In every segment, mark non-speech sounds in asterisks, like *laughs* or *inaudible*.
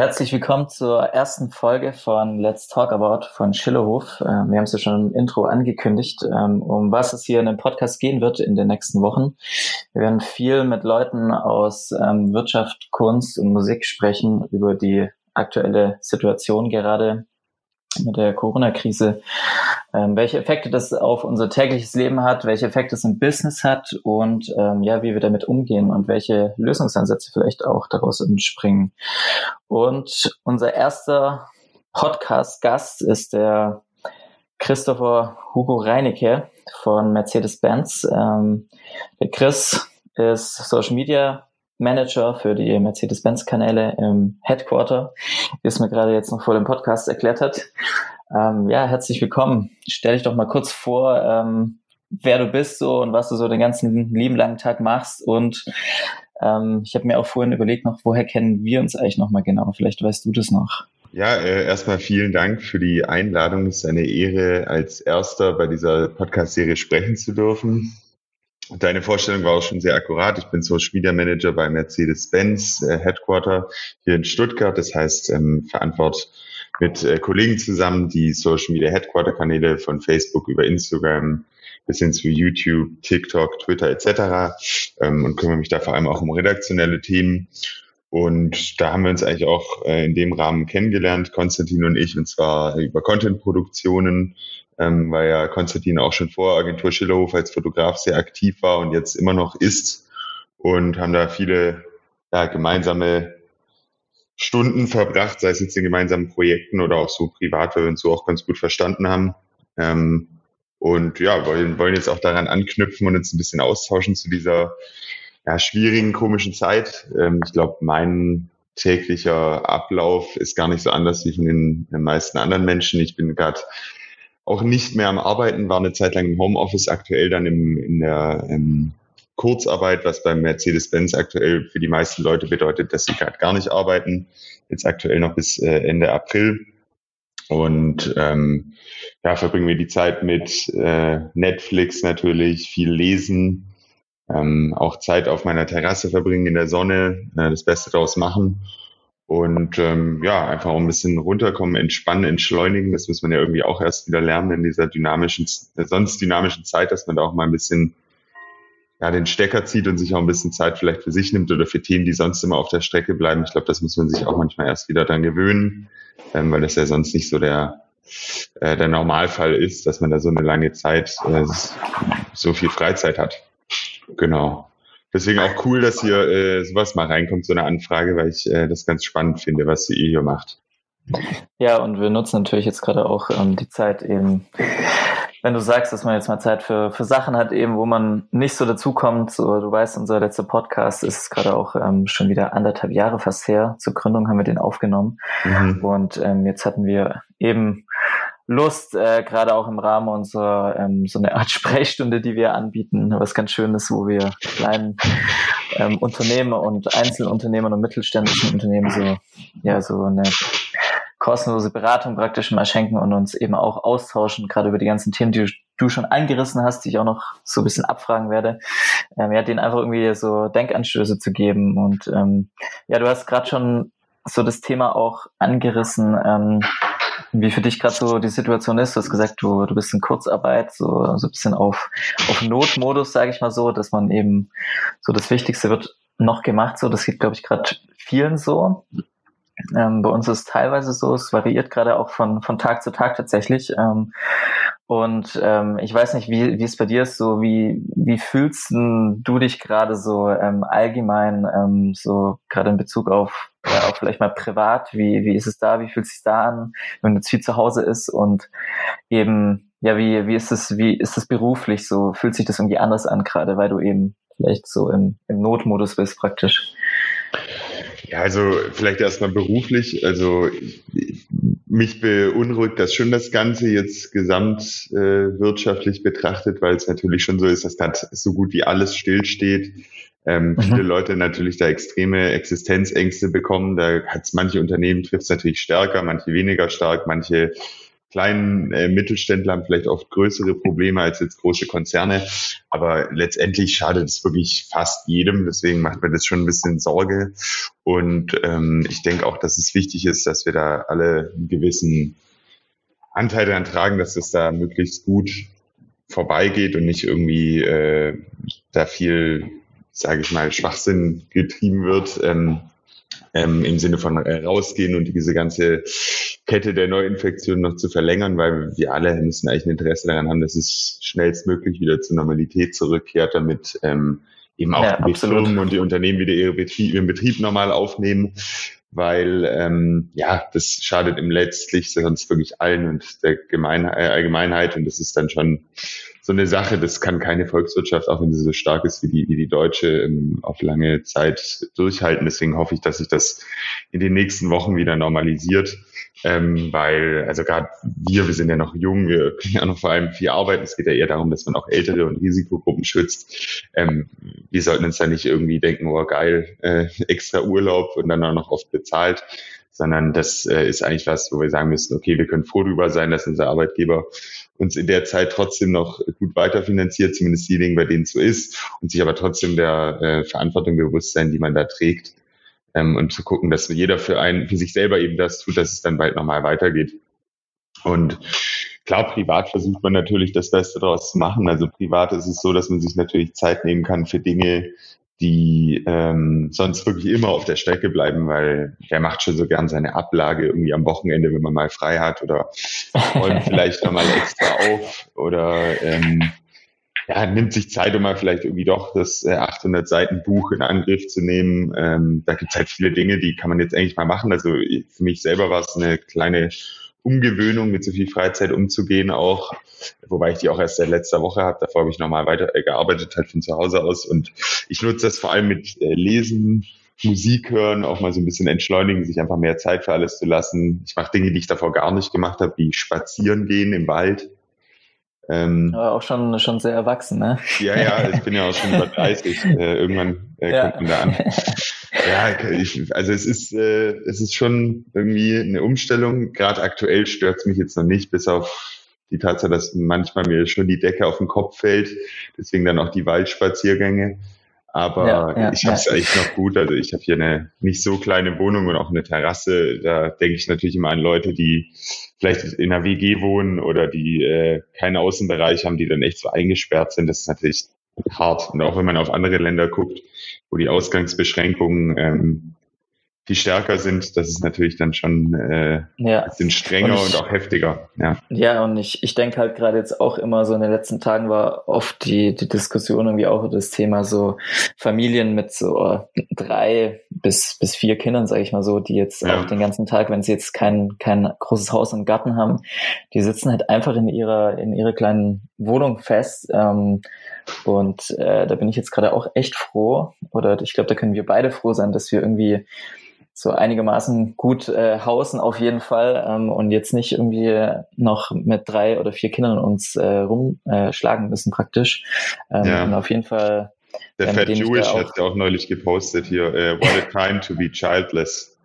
Herzlich willkommen zur ersten Folge von Let's Talk About von Schillerhof. Ähm, wir haben es ja schon im Intro angekündigt, ähm, um was es hier in dem Podcast gehen wird in den nächsten Wochen. Wir werden viel mit Leuten aus ähm, Wirtschaft, Kunst und Musik sprechen über die aktuelle Situation gerade mit der Corona-Krise, ähm, welche Effekte das auf unser tägliches Leben hat, welche Effekte es im Business hat und ähm, ja, wie wir damit umgehen und welche Lösungsansätze vielleicht auch daraus entspringen. Und unser erster Podcast-Gast ist der Christopher Hugo Reinecke von Mercedes-Benz. Ähm, der Chris ist Social Media Manager für die Mercedes-Benz-Kanäle im Headquarter, wie es mir gerade jetzt noch vor dem Podcast erklärt hat. Ähm, ja, herzlich willkommen. Stell dich doch mal kurz vor, ähm, wer du bist so und was du so den ganzen lieben langen Tag machst. Und ähm, ich habe mir auch vorhin überlegt noch, woher kennen wir uns eigentlich noch mal genau? Vielleicht weißt du das noch. Ja, äh, erstmal vielen Dank für die Einladung. Es ist eine Ehre, als Erster bei dieser Podcast-Serie sprechen zu dürfen. Deine Vorstellung war auch schon sehr akkurat. Ich bin Social Media Manager bei Mercedes-Benz äh, Headquarter hier in Stuttgart. Das heißt, ähm, verantworte mit äh, Kollegen zusammen die Social Media Headquarter Kanäle von Facebook über Instagram bis hin zu YouTube, TikTok, Twitter etc. Ähm, und kümmere mich da vor allem auch um redaktionelle Themen. Und da haben wir uns eigentlich auch äh, in dem Rahmen kennengelernt, Konstantin und ich, und zwar über Content-Produktionen, ähm, weil ja Konstantin auch schon vor Agentur Schillerhof als Fotograf sehr aktiv war und jetzt immer noch ist und haben da viele ja, gemeinsame Stunden verbracht, sei es jetzt in gemeinsamen Projekten oder auch so privat, weil wir uns so auch ganz gut verstanden haben. Ähm, und ja, wollen, wollen jetzt auch daran anknüpfen und uns ein bisschen austauschen zu dieser ja, schwierigen, komischen Zeit. Ähm, ich glaube, mein täglicher Ablauf ist gar nicht so anders wie von den, den meisten anderen Menschen. Ich bin gerade auch nicht mehr am Arbeiten, war eine Zeit lang im Homeoffice, aktuell dann im, in der ähm, Kurzarbeit, was beim Mercedes-Benz aktuell für die meisten Leute bedeutet, dass sie gerade gar nicht arbeiten. Jetzt aktuell noch bis äh, Ende April. Und ähm, ja, verbringen wir die Zeit mit äh, Netflix natürlich, viel lesen, ähm, auch Zeit auf meiner Terrasse verbringen in der Sonne, äh, das Beste daraus machen und ähm, ja, einfach ein bisschen runterkommen, entspannen, entschleunigen. Das muss man ja irgendwie auch erst wieder lernen in dieser dynamischen, sonst dynamischen Zeit, dass man da auch mal ein bisschen ja, den Stecker zieht und sich auch ein bisschen Zeit vielleicht für sich nimmt oder für Themen, die sonst immer auf der Strecke bleiben. Ich glaube, das muss man sich auch manchmal erst wieder dann gewöhnen, ähm, weil das ja sonst nicht so der, äh, der Normalfall ist, dass man da so eine lange Zeit äh, so viel Freizeit hat. Genau. Deswegen auch cool, dass hier äh, sowas mal reinkommt, so eine Anfrage, weil ich äh, das ganz spannend finde, was ihr hier macht. Ja, und wir nutzen natürlich jetzt gerade auch ähm, die Zeit eben, wenn du sagst, dass man jetzt mal Zeit für, für Sachen hat, eben, wo man nicht so dazukommt. So, du weißt, unser letzter Podcast ist gerade auch ähm, schon wieder anderthalb Jahre fast her. Zur Gründung haben wir den aufgenommen. Mhm. Und ähm, jetzt hatten wir eben Lust, äh, gerade auch im Rahmen unserer ähm, so eine Art *laughs* Sprechstunde, die wir anbieten, was ganz schön ist, wo wir kleinen ähm, Unternehmen und Einzelunternehmern und mittelständischen Unternehmen so ja so eine kostenlose Beratung praktisch mal schenken und uns eben auch austauschen, gerade über die ganzen Themen, die du schon eingerissen hast, die ich auch noch so ein bisschen abfragen werde. Ähm, ja, denen einfach irgendwie so Denkanstöße zu geben. Und ähm, ja, du hast gerade schon so das Thema auch angerissen, ähm, wie für dich gerade so die Situation ist. Du hast gesagt, du, du bist in Kurzarbeit, so, so ein bisschen auf, auf Notmodus, sage ich mal so, dass man eben so das Wichtigste wird noch gemacht. So, das geht, glaube ich, gerade vielen so. Ähm, bei uns ist es teilweise so, es variiert gerade auch von, von Tag zu Tag tatsächlich. Ähm, und ähm, ich weiß nicht, wie, wie es bei dir ist, so wie, wie fühlst du dich gerade so ähm, allgemein, ähm, so gerade in Bezug auf, ja, auch vielleicht mal privat, wie, wie ist es da, wie fühlt es sich da an, wenn du jetzt viel zu Hause ist? Und eben, ja, wie, wie ist es, wie ist es beruflich so, fühlt sich das irgendwie anders an gerade, weil du eben vielleicht so im, im Notmodus bist praktisch? Ja, also vielleicht erstmal beruflich. Also mich beunruhigt das schon das Ganze jetzt gesamtwirtschaftlich äh, betrachtet, weil es natürlich schon so ist, dass da so gut wie alles stillsteht. Ähm, mhm. Viele Leute natürlich da extreme Existenzängste bekommen. Da hat es manche Unternehmen trifft es natürlich stärker, manche weniger stark, manche kleinen äh, Mittelständler haben vielleicht oft größere Probleme als jetzt große Konzerne. Aber letztendlich schadet es wirklich fast jedem. Deswegen macht mir das schon ein bisschen Sorge. Und ähm, ich denke auch, dass es wichtig ist, dass wir da alle einen gewissen Anteil daran tragen, dass es da möglichst gut vorbeigeht und nicht irgendwie äh, da viel, sage ich mal, Schwachsinn getrieben wird. Ähm, ähm, im Sinne von äh, rausgehen und diese ganze Kette der Neuinfektionen noch zu verlängern, weil wir alle müssen eigentlich ein Interesse daran haben, dass es schnellstmöglich wieder zur Normalität zurückkehrt, damit ähm, eben auch ja, die Firmen und die Unternehmen wieder ihre Betrieb, ihren Betrieb normal aufnehmen, weil ähm, ja, das schadet im letztlich sonst wirklich allen und der Gemein äh, Allgemeinheit und das ist dann schon so eine Sache, das kann keine Volkswirtschaft, auch wenn sie so stark ist wie die, wie die deutsche, ähm, auf lange Zeit durchhalten. Deswegen hoffe ich, dass sich das in den nächsten Wochen wieder normalisiert. Ähm, weil, also gerade wir, wir sind ja noch jung, wir können ja noch vor allem viel arbeiten. Es geht ja eher darum, dass man auch ältere und Risikogruppen schützt. Ähm, wir sollten uns da nicht irgendwie denken, oh geil, äh, extra Urlaub und dann auch noch oft bezahlt, sondern das äh, ist eigentlich was, wo wir sagen müssen, okay, wir können froh darüber sein, dass unser Arbeitgeber uns in der Zeit trotzdem noch gut weiterfinanziert, zumindest diejenigen, bei denen es so ist, und sich aber trotzdem der äh, Verantwortung bewusst sein, die man da trägt. Ähm, und zu gucken, dass jeder für einen, für sich selber eben das tut, dass es dann bald nochmal weitergeht. Und klar, privat versucht man natürlich das Beste daraus zu machen. Also privat ist es so, dass man sich natürlich Zeit nehmen kann für Dinge, die ähm, sonst wirklich immer auf der Strecke bleiben, weil der macht schon so gern seine Ablage irgendwie am Wochenende, wenn man mal frei hat oder räumt *laughs* vielleicht nochmal extra auf oder ähm, ja, nimmt sich Zeit, um mal vielleicht irgendwie doch das äh, 800 Seiten Buch in Angriff zu nehmen. Ähm, da gibt es halt viele Dinge, die kann man jetzt eigentlich mal machen. Also für mich selber war es eine kleine Umgewöhnung, mit so viel Freizeit umzugehen auch, wobei ich die auch erst seit letzter Woche habe. Davor habe ich nochmal weiter äh, gearbeitet, halt von zu Hause aus. Und ich nutze das vor allem mit äh, Lesen, Musik hören, auch mal so ein bisschen entschleunigen, sich einfach mehr Zeit für alles zu lassen. Ich mache Dinge, die ich davor gar nicht gemacht habe, wie spazieren gehen im Wald. Ähm, Aber auch schon, schon sehr erwachsen, ne? Ja, ja, ich bin ja auch schon über 30. *laughs* Äh, irgendwann äh, ja. kommt man da an. *laughs* Ja, ich, also es ist, äh, es ist schon irgendwie eine Umstellung. Gerade aktuell stört es mich jetzt noch nicht, bis auf die Tatsache, dass manchmal mir schon die Decke auf den Kopf fällt. Deswegen dann auch die Waldspaziergänge. Aber ja, ja, ich habe es ja. eigentlich noch gut. Also ich habe hier eine nicht so kleine Wohnung und auch eine Terrasse. Da denke ich natürlich immer an Leute, die vielleicht in einer WG wohnen oder die äh, keinen Außenbereich haben, die dann echt so eingesperrt sind. Das ist natürlich hart. Und auch wenn man auf andere Länder guckt, wo die Ausgangsbeschränkungen ähm, die stärker sind, das ist natürlich dann schon äh, ja. bisschen strenger und, ich, und, auch heftiger. Ja, ja und ich, ich denke halt gerade jetzt auch immer so in den letzten Tagen war oft die, die Diskussion irgendwie auch das Thema so Familien mit so drei bis, bis vier Kindern, sage ich mal so, die jetzt ja. auch den ganzen Tag, wenn sie jetzt kein, kein großes Haus und Garten haben, die sitzen halt einfach in ihrer, in ihrer kleinen Wohnung fest. Ähm, und äh, da bin ich jetzt gerade auch echt froh, oder ich glaube, da können wir beide froh sein, dass wir irgendwie so einigermaßen gut äh, hausen auf jeden Fall ähm, und jetzt nicht irgendwie noch mit drei oder vier Kindern uns äh, rumschlagen äh, müssen praktisch. Ähm, ja. Und auf jeden Fall. Der ähm, Fat Jewish hat ja auch neulich gepostet hier, uh, what a time to be childless.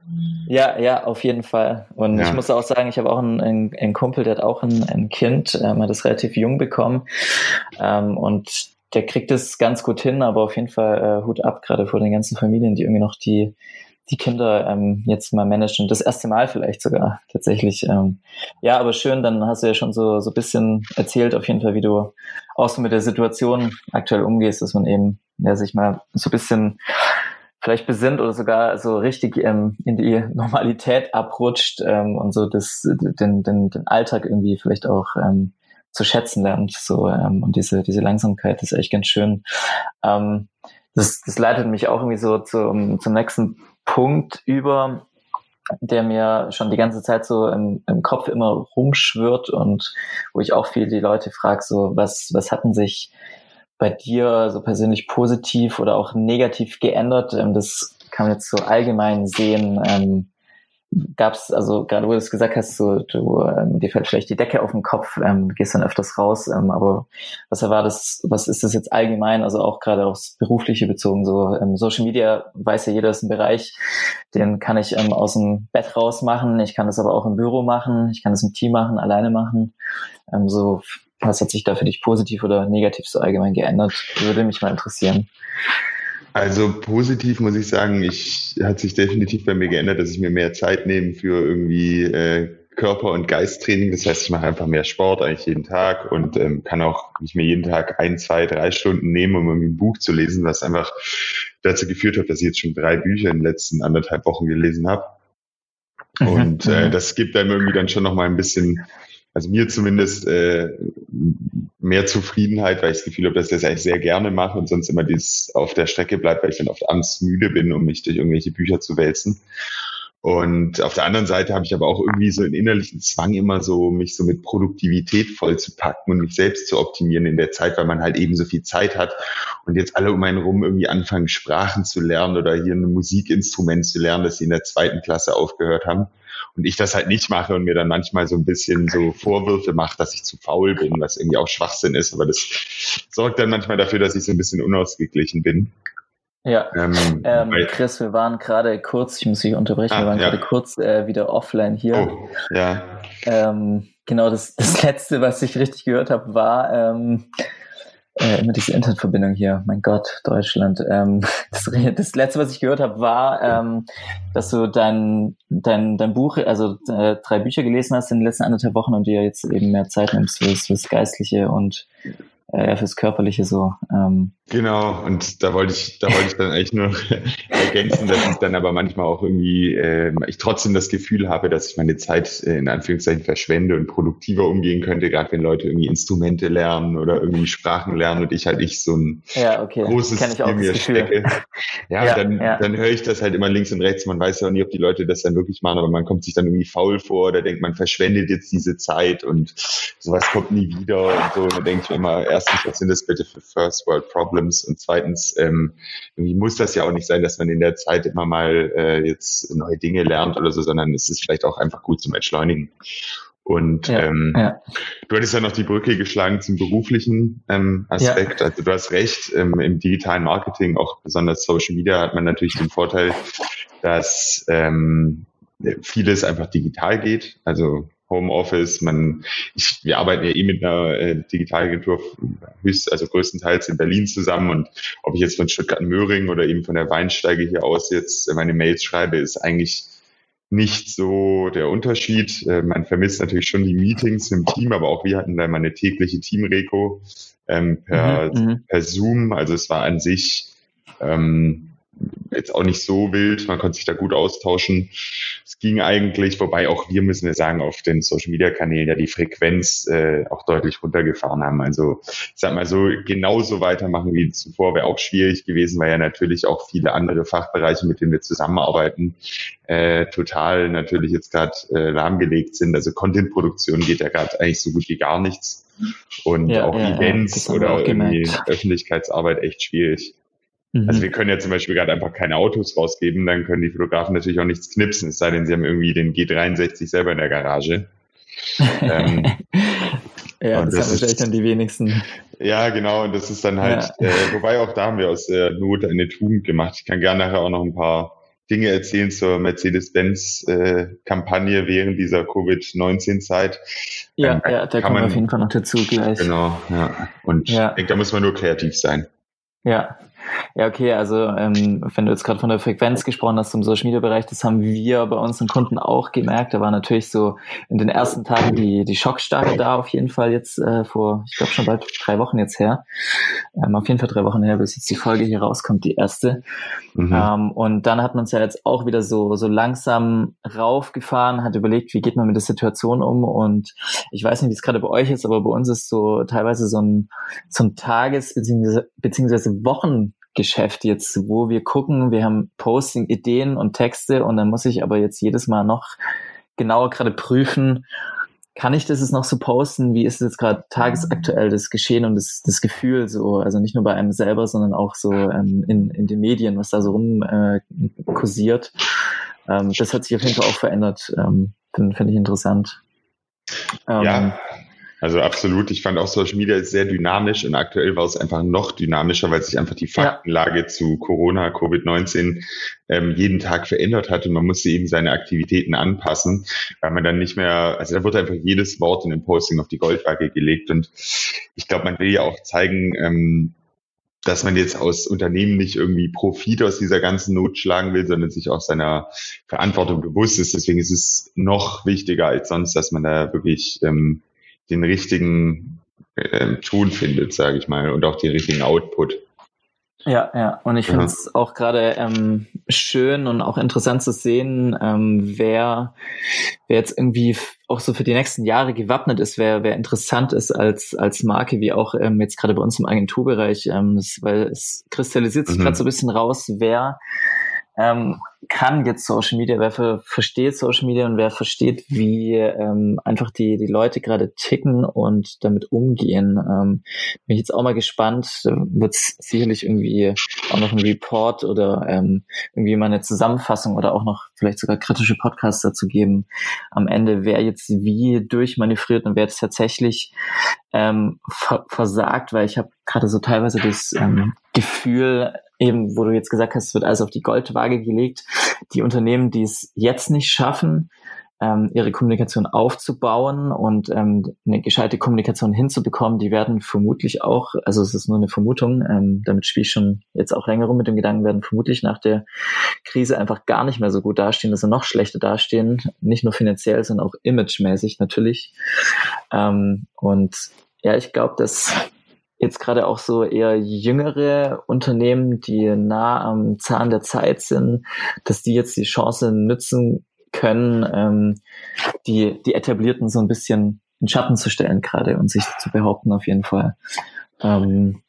Ja, ja, auf jeden Fall. Und ja. ich muss auch sagen, ich habe auch einen, einen, einen, Kumpel, der hat auch ein, ein Kind, ähm, hat das relativ jung bekommen. Ähm, und der kriegt es ganz gut hin, aber auf jeden Fall äh, Hut ab, gerade vor den ganzen Familien, die irgendwie noch die die Kinder ähm, jetzt mal managen. Das erste Mal vielleicht sogar tatsächlich. Ähm, ja, aber schön, dann hast du ja schon so so bisschen erzählt, auf jeden Fall, wie du auch so mit der Situation aktuell umgehst, dass man eben ja sich mal so bisschen vielleicht besinnt oder sogar so richtig ähm, in die *laughs* Normalität abrutscht ähm, und so das den, den, den Alltag irgendwie vielleicht auch ähm, zu schätzen lernt. So ähm, und diese diese Langsamkeit ist echt ganz schön. Ähm, das, das leitet mich auch irgendwie so zum, zum nächsten Punkt über, der mir schon die ganze Zeit so im, im Kopf immer rumschwirrt und wo ich auch viel die Leute frage, so was, was hatten sich bei dir so persönlich positiv oder auch negativ geändert? Ähm, das kann man jetzt so allgemein sehen. Ähm, gab es, also gerade wo du es gesagt hast, so, du, ähm, dir fällt vielleicht die Decke auf den Kopf, ähm, gehst dann öfters raus, ähm, aber was war das, was ist das jetzt allgemein, also auch gerade aufs Berufliche bezogen, so ähm, Social Media, weiß ja jeder, ist ein Bereich, den kann ich ähm, aus dem Bett raus machen, ich kann das aber auch im Büro machen, ich kann das im Team machen, alleine machen, ähm, so, was hat sich da für dich positiv oder negativ so allgemein geändert, würde mich mal interessieren. Also positiv muss ich sagen, ich hat sich definitiv bei mir geändert, dass ich mir mehr Zeit nehme für irgendwie äh, Körper- und Geisttraining. Das heißt, ich mache einfach mehr Sport eigentlich jeden Tag und ähm, kann auch nicht mehr jeden Tag ein, zwei, drei Stunden nehmen, um irgendwie ein Buch zu lesen, was einfach dazu geführt hat, dass ich jetzt schon drei Bücher in den letzten anderthalb Wochen gelesen habe. Mhm, und äh, mhm. das gibt einem irgendwie dann schon nochmal ein bisschen also mir zumindest äh, mehr Zufriedenheit, weil ich das Gefühl habe, dass ich das eigentlich sehr gerne mache und sonst immer dieses auf der Strecke bleibt, weil ich dann oft abends müde bin, um mich durch irgendwelche Bücher zu wälzen. Und auf der anderen Seite habe ich aber auch irgendwie so einen innerlichen Zwang immer so, mich so mit Produktivität voll zu packen und mich selbst zu optimieren in der Zeit, weil man halt eben so viel Zeit hat und jetzt alle um einen rum irgendwie anfangen, Sprachen zu lernen oder hier ein Musikinstrument zu lernen, das sie in der zweiten Klasse aufgehört haben und ich das halt nicht mache und mir dann manchmal so ein bisschen so Vorwürfe mache, dass ich zu faul bin, was irgendwie auch Schwachsinn ist, aber das sorgt dann manchmal dafür, dass ich so ein bisschen unausgeglichen bin. Ja, ähm, ähm, Chris, wir waren gerade kurz, ich muss dich unterbrechen, ah, wir waren ja. gerade kurz äh, wieder offline hier. Oh, ja. Ähm, genau, das, das *laughs* letzte, was ich richtig gehört habe, war, ähm, äh, immer diese Internetverbindung hier, mein Gott, Deutschland. Ähm, *laughs* das, das letzte, was ich gehört habe, war, ähm, dass du dein, dein, dein Buch, also äh, drei Bücher gelesen hast in den letzten anderthalb Wochen und dir jetzt eben mehr Zeit nimmst fürs, fürs Geistliche und äh, fürs Körperliche so. Ähm. Genau, und da wollte ich, da wollte ich dann eigentlich nur *laughs* ergänzen, dass ich dann aber manchmal auch irgendwie, äh, ich trotzdem das Gefühl habe, dass ich meine Zeit äh, in Anführungszeichen verschwende und produktiver umgehen könnte, gerade wenn Leute irgendwie Instrumente lernen oder irgendwie Sprachen lernen und ich halt nicht so ein ja, okay. großes Ziel mir stecke. Ja, ja, dann, ja. dann höre ich das halt immer links und rechts. Man weiß ja auch nie, ob die Leute das dann wirklich machen, aber man kommt sich dann irgendwie faul vor oder denkt, man verschwendet jetzt diese Zeit und sowas kommt nie wieder und so. Und dann denke ich mir immer, erstens, was sind das bitte für First World Problems? Und zweitens, ähm, irgendwie muss das ja auch nicht sein, dass man in der Zeit immer mal äh, jetzt neue Dinge lernt oder so, sondern es ist vielleicht auch einfach gut zum Entschleunigen. Und ja, ähm, ja. du hattest ja noch die Brücke geschlagen zum beruflichen ähm, Aspekt. Ja. Also du hast recht, ähm, im digitalen Marketing, auch besonders Social Media, hat man natürlich den Vorteil, dass ähm, vieles einfach digital geht. Also Homeoffice. Man, ich, wir arbeiten ja eh mit einer äh, Digitalagentur höchst, also größtenteils in Berlin zusammen und ob ich jetzt von Stuttgart-Möhring oder eben von der Weinsteige hier aus jetzt meine Mails schreibe, ist eigentlich nicht so der Unterschied. Äh, man vermisst natürlich schon die Meetings im Team, aber auch wir hatten da mal eine tägliche Teamreko ähm, per, mhm, mhm, per Zoom. Also es war an sich ähm, jetzt auch nicht so wild. Man konnte sich da gut austauschen. Es ging eigentlich, wobei auch wir müssen ja sagen, auf den Social Media Kanälen ja die Frequenz äh, auch deutlich runtergefahren haben. Also ich sag mal so, genauso weitermachen wie zuvor wäre auch schwierig gewesen, weil ja natürlich auch viele andere Fachbereiche, mit denen wir zusammenarbeiten, äh, total natürlich jetzt gerade äh, lahmgelegt sind. Also Content-Produktion geht ja gerade eigentlich so gut wie gar nichts. Und ja, auch ja, Events oder irgendwie Öffentlichkeitsarbeit echt schwierig. Mhm. Also wir können ja zum Beispiel gerade einfach keine Autos rausgeben, dann können die Fotografen natürlich auch nichts knipsen, es sei denn, sie haben irgendwie den G63 selber in der Garage. ähm, *laughs* ja, das, das haben wahrscheinlich dann die wenigsten. Ja, genau, und das ist dann halt, ja. äh, wobei auch da haben wir aus der Not eine Tugend gemacht. Ich kann gerne nachher auch noch ein paar Dinge erzählen zur Mercedes-Benz-Kampagne äh, während dieser Covid-19-Zeit. Ja, ähm, ja, da kommen wir auf jeden Fall noch dazu gleich. Genau, ja. Und ja. ich denke, da muss man nur kreativ sein. Ja, ja, okay, also ähm, wenn du jetzt gerade von der Frequenz gesprochen hast im Social Media Bereich, das haben wir bei unseren Kunden auch gemerkt. Da war natürlich so in den ersten Tagen die, die Schockstarre da auf jeden Fall jetzt äh, vor, ich glaube schon bald drei Wochen jetzt her. Ähm, auf jeden Fall drei Wochen her, bis jetzt die Folge hier rauskommt, die erste. Mhm. Ähm, und dann hat man es ja jetzt auch wieder so, so langsam raufgefahren, hat überlegt, wie geht man mit der Situation um. Und ich weiß nicht, wie es gerade bei euch ist, aber bei uns ist so teilweise so ein, so ein Tages- beziehungsweise Wochen Geschäft jetzt, wo wir gucken, wir haben Posting, Ideen und Texte und dann muss ich aber jetzt jedes Mal noch genauer gerade prüfen, kann ich das jetzt noch so posten? Wie ist jetzt gerade tagesaktuell das Geschehen und das, das Gefühl so? Also nicht nur bei einem selber, sondern auch so ähm, in, in den Medien, was da so rum äh, kursiert. ähm, das hat sich auf jeden Fall auch verändert. Ähm, Finde find ich interessant. Ähm, ja, also absolut. Ich fand auch Social Media ist sehr dynamisch und aktuell war es einfach noch dynamischer, weil sich einfach die Faktenlage ja. zu Corona, Covid-19 ähm, jeden Tag verändert hat und man musste eben seine Aktivitäten anpassen, weil man dann nicht mehr, also da wurde einfach jedes Wort in dem Posting auf die Goldwaage gelegt und ich glaube, man will ja auch zeigen, ähm, dass man jetzt aus Unternehmen nicht irgendwie Profit aus dieser ganzen Not schlagen will, sondern sich auch seiner Verantwortung bewusst ist. Deswegen ist es noch wichtiger als sonst, dass man da wirklich ähm, den richtigen äh, Ton findet, sage ich mal, und auch den richtigen Output. Ja, ja. Und ich finde es auch gerade ähm, schön und auch interessant zu sehen, ähm, wer, wer jetzt irgendwie auch so für die nächsten Jahre gewappnet ist, wer, wer interessant ist als, als Marke, wie auch ähm, jetzt gerade bei uns im Agenturbereich, ähm, das, weil es kristallisiert sich mhm. gerade so ein bisschen raus, wer ähm, kann jetzt Social Media, wer für, versteht Social Media und wer versteht, wie ähm, einfach die, die Leute gerade ticken und damit umgehen. Ähm, bin ich jetzt auch mal gespannt. Wird es sicherlich irgendwie auch noch ein Report oder ähm, irgendwie mal eine Zusammenfassung oder auch noch vielleicht sogar kritische Podcasts dazu geben am Ende, wer jetzt wie durchmanövriert und wer jetzt tatsächlich ähm, versagt, weil ich habe gerade so teilweise das ähm, Gefühl, eben, wo du jetzt gesagt hast, es wird alles auf die Goldwaage gelegt. Die Unternehmen, die es jetzt nicht schaffen, ähm, ihre Kommunikation aufzubauen und ähm, eine gescheite Kommunikation hinzubekommen, die werden vermutlich auch, also es ist nur eine Vermutung, ähm, damit spiele ich schon jetzt auch länger rum mit dem Gedanken, werden vermutlich nach der Krise einfach gar nicht mehr so gut dastehen, dass sie noch schlechter dastehen, nicht nur finanziell, sondern auch imagemäßig natürlich. Ähm, und ja, ich glaube, dass jetzt gerade auch so eher jüngere Unternehmen, die nah am Zahn der Zeit sind, dass die jetzt die Chance nützen können, ähm, die, die Etablierten so ein bisschen in Schatten zu stellen gerade und sich zu behaupten auf jeden Fall. Ähm,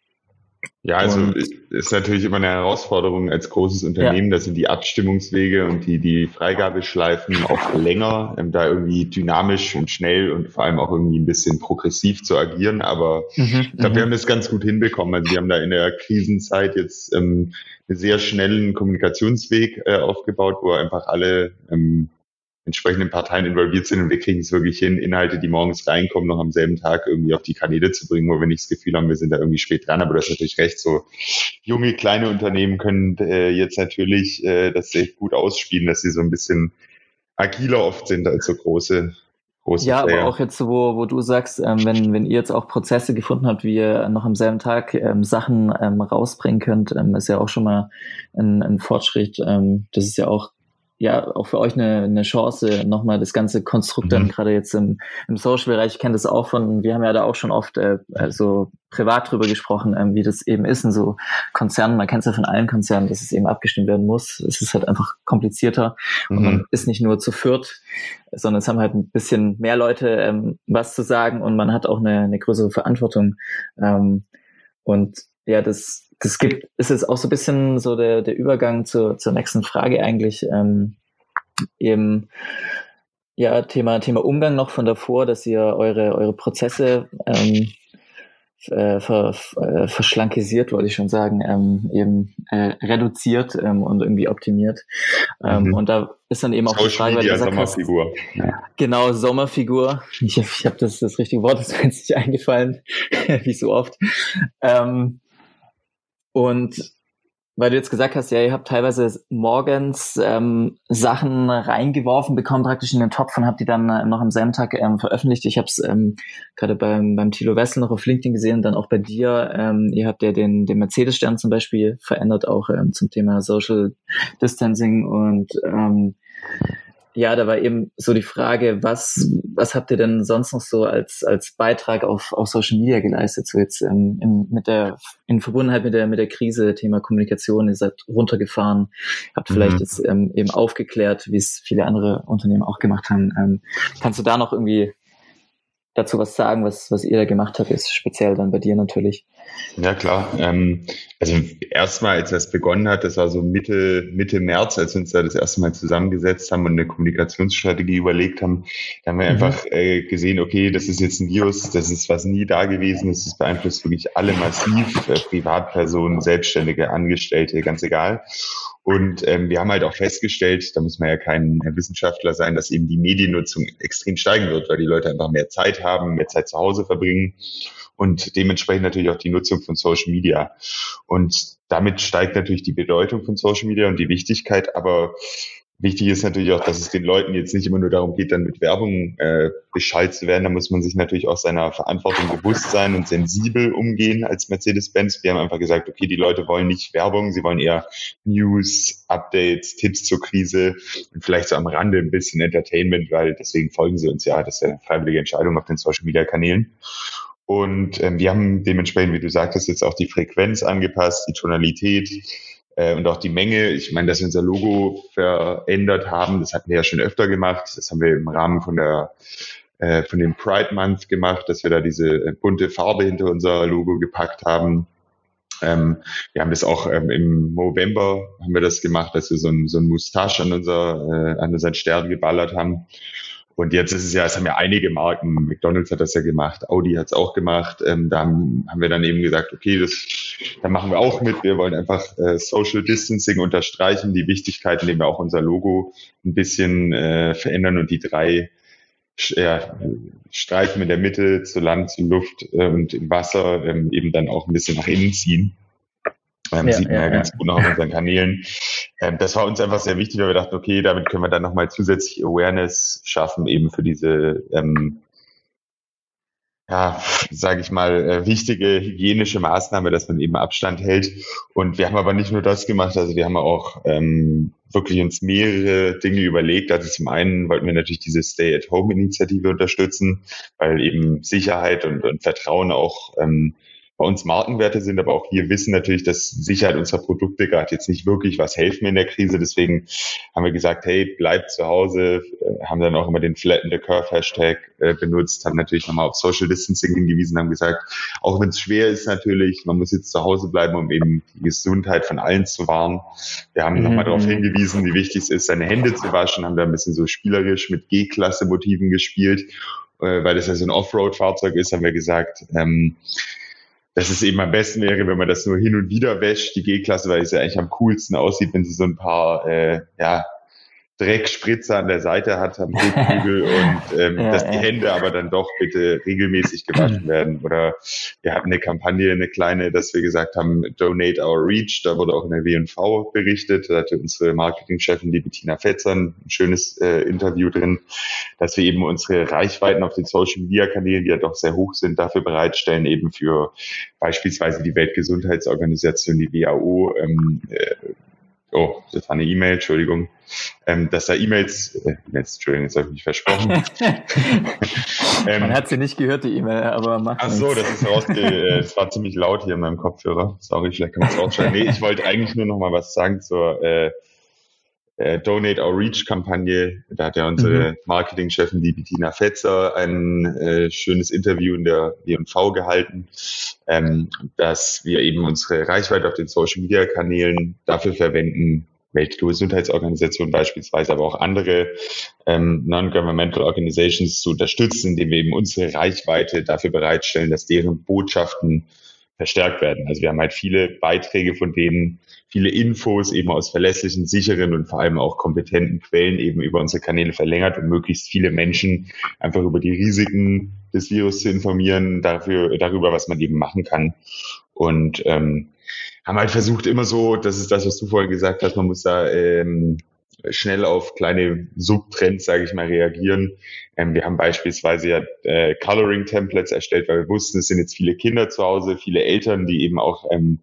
ja, also und, ist natürlich immer eine Herausforderung als großes Unternehmen. Ja. Da sind die Abstimmungswege und die, die Freigabeschleifen auch länger, ähm, da irgendwie dynamisch und schnell und vor allem auch irgendwie ein bisschen progressiv zu agieren. Aber mhm, ich glaube, wir mhm. haben das ganz gut hinbekommen. Also wir haben da in der Krisenzeit jetzt ähm, einen sehr schnellen Kommunikationsweg äh, aufgebaut, wo einfach alle ähm, entsprechenden Parteien involviert sind und wir kriegen es wirklich hin, Inhalte, die morgens reinkommen, noch am selben Tag irgendwie auf die Kanäle zu bringen, wo wir nicht das Gefühl haben, wir sind da irgendwie spät dran. Aber das ist natürlich recht. So junge, kleine Unternehmen können äh, jetzt natürlich äh, das sehr gut ausspielen, dass sie so ein bisschen agiler oft sind als so große Große ja, Player. aber auch jetzt, wo, wo du sagst, ähm, wenn, wenn ihr jetzt auch Prozesse gefunden habt, wie ihr noch am selben Tag ähm, Sachen ähm, rausbringen könnt, ähm, ist ja auch schon mal ein, ein Fortschritt. Ähm, das ist ja auch ja auch für euch eine, eine Chance, nochmal das ganze Konstrukt dann mhm. gerade jetzt im, im Social-Bereich, ich kenne das auch von, wir haben ja da auch schon oft äh, so privat drüber gesprochen, ähm, wie das eben ist in so Konzernen, man kennt es ja von allen Konzernen, dass es eben abgestimmt werden muss. Es ist halt einfach komplizierter mhm. und man mhm. ist nicht nur zu viert, sondern es haben halt ein bisschen mehr Leute ähm, was zu sagen und man hat auch eine, eine größere Verantwortung. Ähm, und ja, das das gibt, ist jetzt auch so ein bisschen so der, der Übergang zur, zur nächsten Frage eigentlich. Ähm, eben, ja, Thema, Thema Umgang noch von davor, dass ihr eure, eure Prozesse ähm, äh, ver, äh, verschlankisiert, wollte ich schon sagen, ähm, eben äh, reduziert ähm, und irgendwie optimiert. Ähm, mhm. Und da ist dann eben auch Social die Frage, Media, Sommerfigur. Hast, genau, Sommerfigur. Ich, ich habe das, das richtige Wort, ist mir jetzt nicht eingefallen, *laughs* wie so oft. Ähm, und weil du jetzt gesagt hast, ja, ihr habt teilweise morgens ähm, Sachen reingeworfen, bekommen praktisch in den Topf und habt die dann äh, noch am selben Tag ähm, veröffentlicht. Ich habe es ähm, gerade beim, beim Tilo Wessel noch auf LinkedIn gesehen, dann auch bei dir. Ähm, ihr habt ja den, den Mercedes-Stern zum Beispiel verändert, auch ähm, zum Thema Social Distancing und ähm, ja, da war eben so die Frage, was, was habt ihr denn sonst noch so als, als Beitrag auf, auf Social Media geleistet, so jetzt ähm, in, mit der, in Verbundenheit mit der, mit der Krise, Thema Kommunikation, ihr seid runtergefahren, habt vielleicht mhm. jetzt ähm, eben aufgeklärt, wie es viele andere Unternehmen auch gemacht haben. Ähm, kannst du da noch irgendwie dazu was sagen, was, was ihr da gemacht habt, ist speziell dann bei dir natürlich. Ja, klar. Ähm, also erstmal, als das begonnen hat, das war so Mitte, Mitte März, als wir uns da das erste Mal zusammengesetzt haben und eine Kommunikationsstrategie überlegt haben, da haben wir mhm. einfach äh, gesehen, okay, das ist jetzt ein Virus, das ist was nie da gewesen, das beeinflusst wirklich alle massiv, äh, Privatpersonen, Selbstständige, Angestellte, ganz egal. Und ähm, wir haben halt auch festgestellt, da muss man ja kein Wissenschaftler sein, dass eben die Mediennutzung extrem steigen wird, weil die Leute einfach mehr Zeit haben, mehr Zeit zu Hause verbringen und dementsprechend natürlich auch die Nutzung von Social Media. Und damit steigt natürlich die Bedeutung von Social Media und die Wichtigkeit, aber Wichtig ist natürlich auch, dass es den Leuten jetzt nicht immer nur darum geht, dann mit Werbung äh, Bescheid zu werden. Da muss man sich natürlich auch seiner Verantwortung bewusst sein und sensibel umgehen als Mercedes-Benz. Wir haben einfach gesagt, okay, die Leute wollen nicht Werbung, sie wollen eher News, Updates, Tipps zur Krise und vielleicht so am Rande ein bisschen Entertainment, weil deswegen folgen sie uns ja. Das ist ja eine freiwillige Entscheidung auf den Social-Media-Kanälen. Und ähm, wir haben dementsprechend, wie du sagtest, jetzt auch die Frequenz angepasst, die Tonalität äh, und auch die Menge. Ich meine, dass wir unser Logo verändert haben, das hatten wir ja schon öfter gemacht. Das haben wir im Rahmen von der äh, von dem Pride Month gemacht, dass wir da diese äh, bunte Farbe hinter unser Logo gepackt haben. Ähm, wir haben das auch ähm, im November haben wir das gemacht, dass wir so ein, so ein Mustache an unser äh, an unseren Stern geballert haben. Und jetzt ist es ja, es haben ja einige Marken, McDonalds hat das ja gemacht, Audi hat es auch gemacht. Ähm, da haben, wir dann eben gesagt, okay, das, da machen wir auch mit. Wir wollen einfach äh, Social Distancing unterstreichen, die Wichtigkeit, indem wir auch unser Logo ein bisschen äh, verändern und die drei ja, Streifen in der Mitte zu Land, zu Luft äh, und im Wasser ähm, eben dann auch ein bisschen nach innen ziehen. Ähm, ja, sieht man ja, ja ganz gut noch auf unseren *laughs* Kanälen. Ähm, das war uns einfach sehr wichtig, weil wir dachten, okay, damit können wir dann nochmal zusätzlich Awareness schaffen, eben für diese, ähm, ja, sage ich mal, äh, wichtige hygienische Maßnahme, dass man eben Abstand hält. Und wir haben aber nicht nur das gemacht, also wir haben auch ähm, wirklich uns mehrere Dinge überlegt. Also zum einen wollten wir natürlich diese Stay-at-Home-Initiative unterstützen, weil eben Sicherheit und, und Vertrauen auch ähm, bei uns Markenwerte sind, aber auch wir wissen natürlich, dass Sicherheit unserer Produkte gerade jetzt nicht wirklich was helfen in der Krise. Deswegen haben wir gesagt, hey, bleibt zu Hause, äh, haben dann auch immer den Flatten the Curve Hashtag äh, benutzt, haben natürlich nochmal auf Social Distancing hingewiesen, haben gesagt, auch wenn es schwer ist natürlich, man muss jetzt zu Hause bleiben, um eben die Gesundheit von allen zu wahren. Wir haben mhm. nochmal darauf hingewiesen, wie wichtig es ist, seine Hände zu waschen, haben da ein bisschen so spielerisch mit G-Klasse-Motiven gespielt, äh, weil das ja so ein Offroad-Fahrzeug ist, haben wir gesagt, ähm, dass es eben am besten wäre, wenn man das nur hin und wieder wäscht, die G-Klasse, weil es ja eigentlich am coolsten aussieht, wenn sie so ein paar äh, ja, Dreckspritzer an der Seite hat am *laughs* Rückflügel und ähm, ja, dass die. Hände aber dann doch bitte regelmäßig gewaschen *clears throat* werden. Oder wir hatten eine Kampagne, eine kleine, dass wir gesagt haben, Donate Our Reach. Da wurde auch in der W&V berichtet. Da hatte unsere Marketingchefin, die Bettina Fetzern, ein schönes äh, Interview drin, dass wir eben unsere Reichweiten auf den Social Media Kanälen, die ja doch sehr hoch sind, dafür bereitstellen, eben für beispielsweise die Weltgesundheitsorganisation, die WHO, ähm, äh, oh, das war eine E-Mail, Entschuldigung, ähm, dass da E-Mails, äh, jetzt, Entschuldigung, jetzt habe ich mich versprochen. *laughs* ähm, Man hat sie nicht gehört, die E-Mail, aber macht Ach so, das ist rausge, *laughs* äh, es war ziemlich laut hier in meinem Kopfhörer. Sorry, vielleicht kann man es rausschneiden. Nee, ich wollte eigentlich nur noch mal was sagen zur äh, äh, Donate Our Reach Kampagne. Da hat ja unsere mhm. Marketingchefin, die Bettina Fetzer, ein äh, schönes Interview in der W&V gehalten, ähm, dass wir eben unsere Reichweite auf den Social Media Kanälen dafür verwenden, Weltgesundheitsorganisation beispielsweise, aber auch andere ähm, Non-Governmental Organizations zu unterstützen, indem wir eben unsere Reichweite dafür bereitstellen, dass deren Botschaften verstärkt werden. Also wir haben halt viele Beiträge von denen, viele Infos eben aus verlässlichen, sicheren und vor allem auch kompetenten Quellen eben über unsere Kanäle verlängert, um möglichst viele Menschen einfach über die Risiken des Virus zu informieren, dafür, darüber, was man eben machen kann. Und ähm, haben halt versucht immer so, das ist das, was du vorhin gesagt hast, man muss da ähm, schnell auf kleine Subtrends, sage ich mal, reagieren. Ähm, wir haben beispielsweise ja äh, Coloring-Templates erstellt, weil wir wussten, es sind jetzt viele Kinder zu Hause, viele Eltern, die eben auch ähm,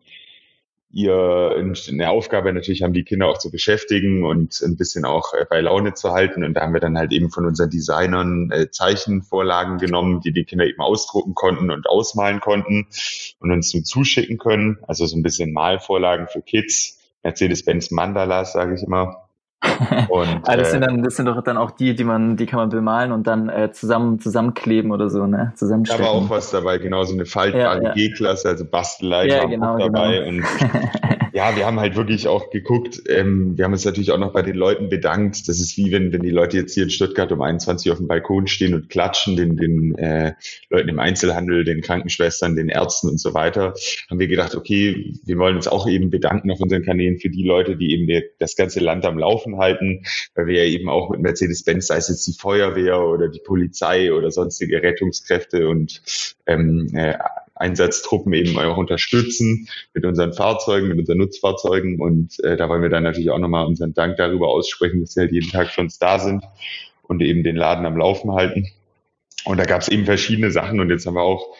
ihr eine Aufgabe natürlich haben, die Kinder auch zu beschäftigen und ein bisschen auch äh, bei Laune zu halten. Und da haben wir dann halt eben von unseren Designern äh, Zeichenvorlagen genommen, die die Kinder eben ausdrucken konnten und ausmalen konnten und uns so zuschicken können. Also so ein bisschen Malvorlagen für Kids, Mercedes-Benz Mandalas, sage ich immer. Und, ah, das, sind äh, dann, das sind doch dann auch die, die man, die kann man bemalen und dann äh, zusammen zusammenkleben oder so, ne? Zusammenstecken. Da war auch was dabei, genau so eine faltbare ja, ja. G-Klasse, also Bastelei ja, genau, dabei. Genau. Und ja, wir haben halt wirklich auch geguckt, ähm, wir haben uns natürlich auch noch bei den Leuten bedankt. Das ist wie wenn, wenn die Leute jetzt hier in Stuttgart um 21 Uhr auf dem Balkon stehen und klatschen, den, den äh, Leuten im Einzelhandel, den Krankenschwestern, den Ärzten und so weiter, haben wir gedacht, okay, wir wollen uns auch eben bedanken auf unseren Kanälen für die Leute, die eben die, das ganze Land am Laufen halten, weil wir ja eben auch mit Mercedes-Benz, sei es jetzt die Feuerwehr oder die Polizei oder sonstige Rettungskräfte und ähm, äh, Einsatztruppen eben auch unterstützen mit unseren Fahrzeugen, mit unseren Nutzfahrzeugen. Und äh, da wollen wir dann natürlich auch nochmal unseren Dank darüber aussprechen, dass sie halt jeden Tag für uns da sind und eben den Laden am Laufen halten. Und da gab es eben verschiedene Sachen und jetzt haben wir auch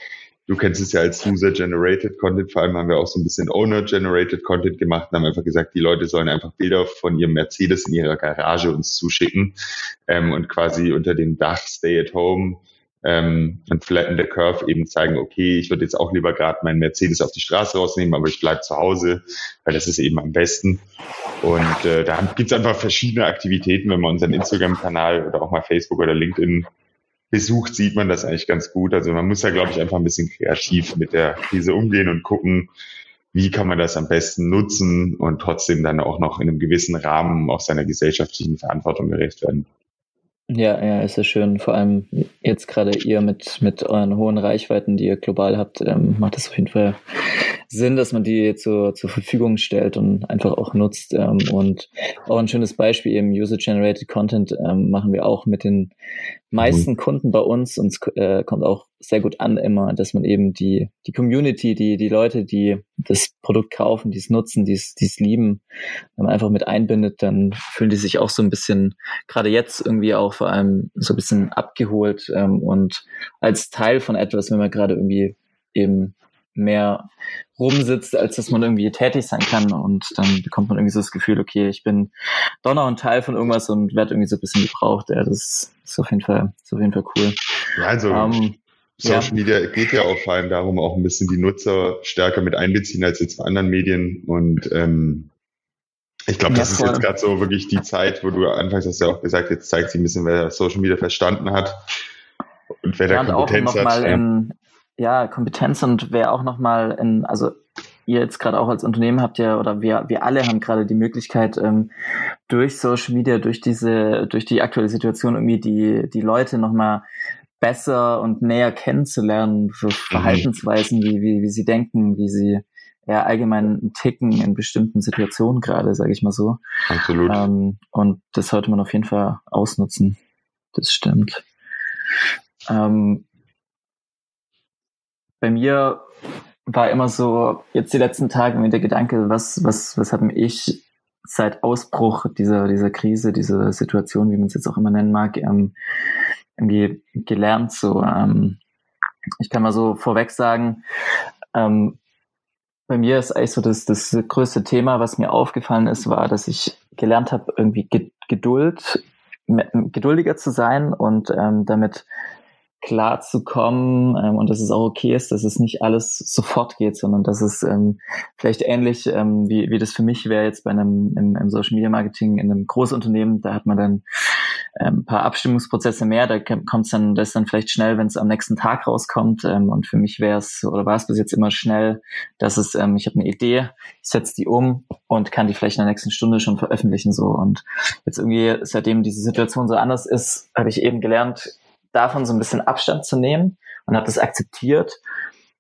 Du kennst es ja als User-Generated Content, vor allem haben wir auch so ein bisschen Owner-Generated Content gemacht und haben einfach gesagt, die Leute sollen einfach Bilder von ihrem Mercedes in ihrer Garage uns zuschicken ähm, und quasi unter dem Dach Stay at Home ähm, und Flatten the Curve eben zeigen, okay, ich würde jetzt auch lieber gerade meinen Mercedes auf die Straße rausnehmen, aber ich bleibe zu Hause, weil das ist eben am besten. Und äh, da gibt es einfach verschiedene Aktivitäten, wenn man unseren Instagram-Kanal oder auch mal Facebook oder LinkedIn besucht, sieht man das eigentlich ganz gut. Also man muss ja, glaube ich, einfach ein bisschen kreativ mit der Krise umgehen und gucken, wie kann man das am besten nutzen und trotzdem dann auch noch in einem gewissen Rahmen auch seiner gesellschaftlichen Verantwortung gerecht werden. Ja, ja, ist ja schön. Vor allem jetzt gerade ihr mit, mit euren hohen Reichweiten, die ihr global habt, ähm, macht es auf jeden Fall Sinn, dass man die zur, zur Verfügung stellt und einfach auch nutzt. Ähm, und auch ein schönes Beispiel eben User-Generated Content ähm, machen wir auch mit den meisten mhm. Kunden bei uns und es äh, kommt auch sehr gut an immer, dass man eben die, die Community, die, die Leute, die das Produkt kaufen, die es nutzen, die es, die es lieben, wenn man einfach mit einbindet, dann fühlen die sich auch so ein bisschen, gerade jetzt irgendwie auch vor allem so ein bisschen abgeholt ähm, und als Teil von etwas, wenn man gerade irgendwie eben mehr rumsitzt, als dass man irgendwie tätig sein kann. Und dann bekommt man irgendwie so das Gefühl, okay, ich bin doch noch ein Teil von irgendwas und werde irgendwie so ein bisschen gebraucht. Ja, das ist auf jeden Fall, ist auf jeden Fall cool. Ja, also ähm, Social ja. Media geht ja auch vor allem darum, auch ein bisschen die Nutzer stärker mit einbeziehen als jetzt bei anderen Medien. Und ähm, ich glaube, das ja, ist jetzt gerade so wirklich die Zeit, wo du anfangs hast ja auch gesagt, jetzt zeigt sich ein bisschen, wer Social Media verstanden hat und wer ja, da Kompetenz hat. In, ja, Kompetenz und wer auch nochmal in, also ihr jetzt gerade auch als Unternehmen habt ja, oder wir, wir alle haben gerade die Möglichkeit, ähm, durch Social Media, durch diese, durch die aktuelle Situation irgendwie die, die Leute nochmal besser und näher kennenzulernen, für mhm. Verhaltensweisen, wie, wie, wie sie denken, wie sie ja allgemein ticken in bestimmten Situationen gerade, sage ich mal so. Absolut. Ähm, und das sollte man auf jeden Fall ausnutzen. Das stimmt. Ähm, bei mir war immer so, jetzt die letzten Tage mit der Gedanke, was, was, was habe ich seit Ausbruch dieser, dieser Krise, dieser Situation, wie man es jetzt auch immer nennen mag, ähm, irgendwie gelernt. So, ähm, ich kann mal so vorweg sagen, ähm, bei mir ist eigentlich so das, das größte Thema, was mir aufgefallen ist, war, dass ich gelernt habe, irgendwie Geduld, geduldiger zu sein und ähm, damit klar zu kommen ähm, und dass es auch okay ist, dass es nicht alles sofort geht, sondern dass es ähm, vielleicht ähnlich ähm, wie, wie das für mich wäre jetzt bei einem im, im Social Media Marketing in einem Großunternehmen, da hat man dann ähm, ein paar Abstimmungsprozesse mehr, da kommt es dann, das dann vielleicht schnell, wenn es am nächsten Tag rauskommt. Ähm, und für mich wäre es oder war es bis jetzt immer schnell, dass es, ähm, ich habe eine Idee, ich setze die um und kann die vielleicht in der nächsten Stunde schon veröffentlichen so. Und jetzt irgendwie seitdem diese Situation so anders ist, habe ich eben gelernt, davon so ein bisschen Abstand zu nehmen und habe das akzeptiert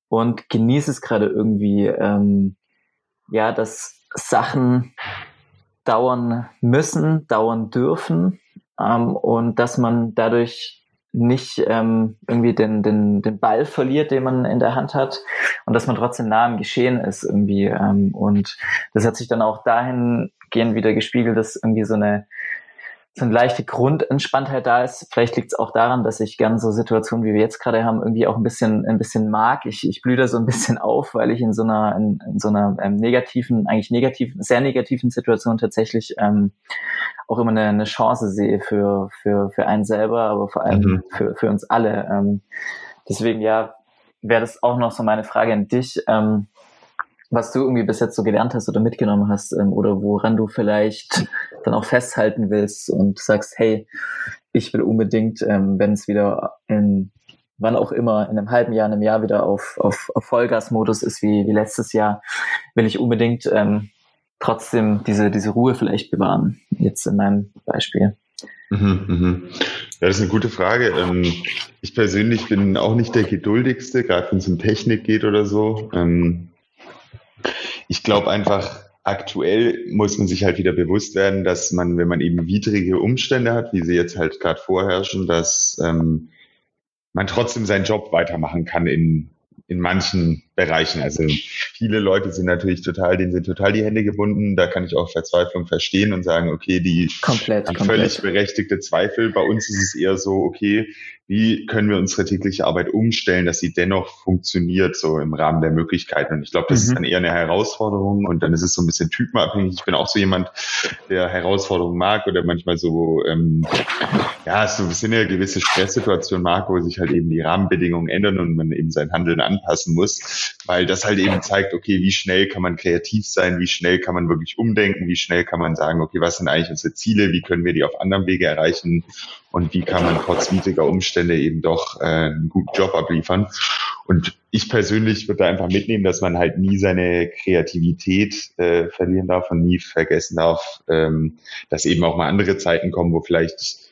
und genieße es gerade irgendwie, ähm, ja, dass Sachen dauern müssen, dauern dürfen ähm, und dass man dadurch nicht ähm, irgendwie den, den, den Ball verliert, den man in der Hand hat und dass man trotzdem nah am Geschehen ist irgendwie. Ähm, und das hat sich dann auch dahingehend wieder gespiegelt, dass irgendwie so eine so eine leichte Grundentspanntheit da ist. Vielleicht liegt es auch daran, dass ich gern so Situationen, wie wir jetzt gerade haben, irgendwie auch ein bisschen, ein bisschen mag. Ich, ich blühe da so ein bisschen auf, weil ich in so einer, in, in so einer ähm, negativen, eigentlich negativen, sehr negativen Situation tatsächlich ähm, auch immer eine, eine Chance sehe für, für, für einen selber, aber vor allem mhm. für, für uns alle. Ähm, deswegen ja, wäre das auch noch so meine Frage an dich. Ähm, was du irgendwie bis jetzt so gelernt hast oder mitgenommen hast ähm, oder woran du vielleicht dann auch festhalten willst und sagst, hey, ich will unbedingt, ähm, wenn es wieder in wann auch immer, in einem halben Jahr, in einem Jahr wieder auf, auf, auf Vollgasmodus ist wie, wie letztes Jahr, will ich unbedingt ähm, trotzdem diese, diese Ruhe vielleicht bewahren, jetzt in meinem Beispiel. Mhm, mhm. Ja, das ist eine gute Frage. Ähm, ich persönlich bin auch nicht der geduldigste, gerade wenn es um Technik geht oder so. Ähm, ich glaube einfach, aktuell muss man sich halt wieder bewusst werden, dass man, wenn man eben widrige Umstände hat, wie sie jetzt halt gerade vorherrschen, dass ähm, man trotzdem seinen Job weitermachen kann in, in manchen Bereichen. Also viele Leute sind natürlich total, denen sind total die Hände gebunden. Da kann ich auch Verzweiflung verstehen und sagen, okay, die komplett, haben komplett. völlig berechtigte Zweifel. Bei uns ist es eher so, okay, wie können wir unsere tägliche Arbeit umstellen, dass sie dennoch funktioniert, so im Rahmen der Möglichkeiten. Und ich glaube, das mhm. ist dann eher eine Herausforderung und dann ist es so ein bisschen typenabhängig. Ich bin auch so jemand, der Herausforderungen mag oder manchmal so, ähm, ja, so ein bisschen eine gewisse Stresssituation mag, wo sich halt eben die Rahmenbedingungen ändern und man eben sein Handeln anpassen muss, weil das halt eben zeigt, okay, wie schnell kann man kreativ sein, wie schnell kann man wirklich umdenken, wie schnell kann man sagen, okay, was sind eigentlich unsere Ziele, wie können wir die auf anderem Wege erreichen und wie kann man trotz widriger Umstände eben doch äh, einen guten Job abliefern. Und ich persönlich würde da einfach mitnehmen, dass man halt nie seine Kreativität äh, verlieren darf und nie vergessen darf, ähm, dass eben auch mal andere Zeiten kommen, wo vielleicht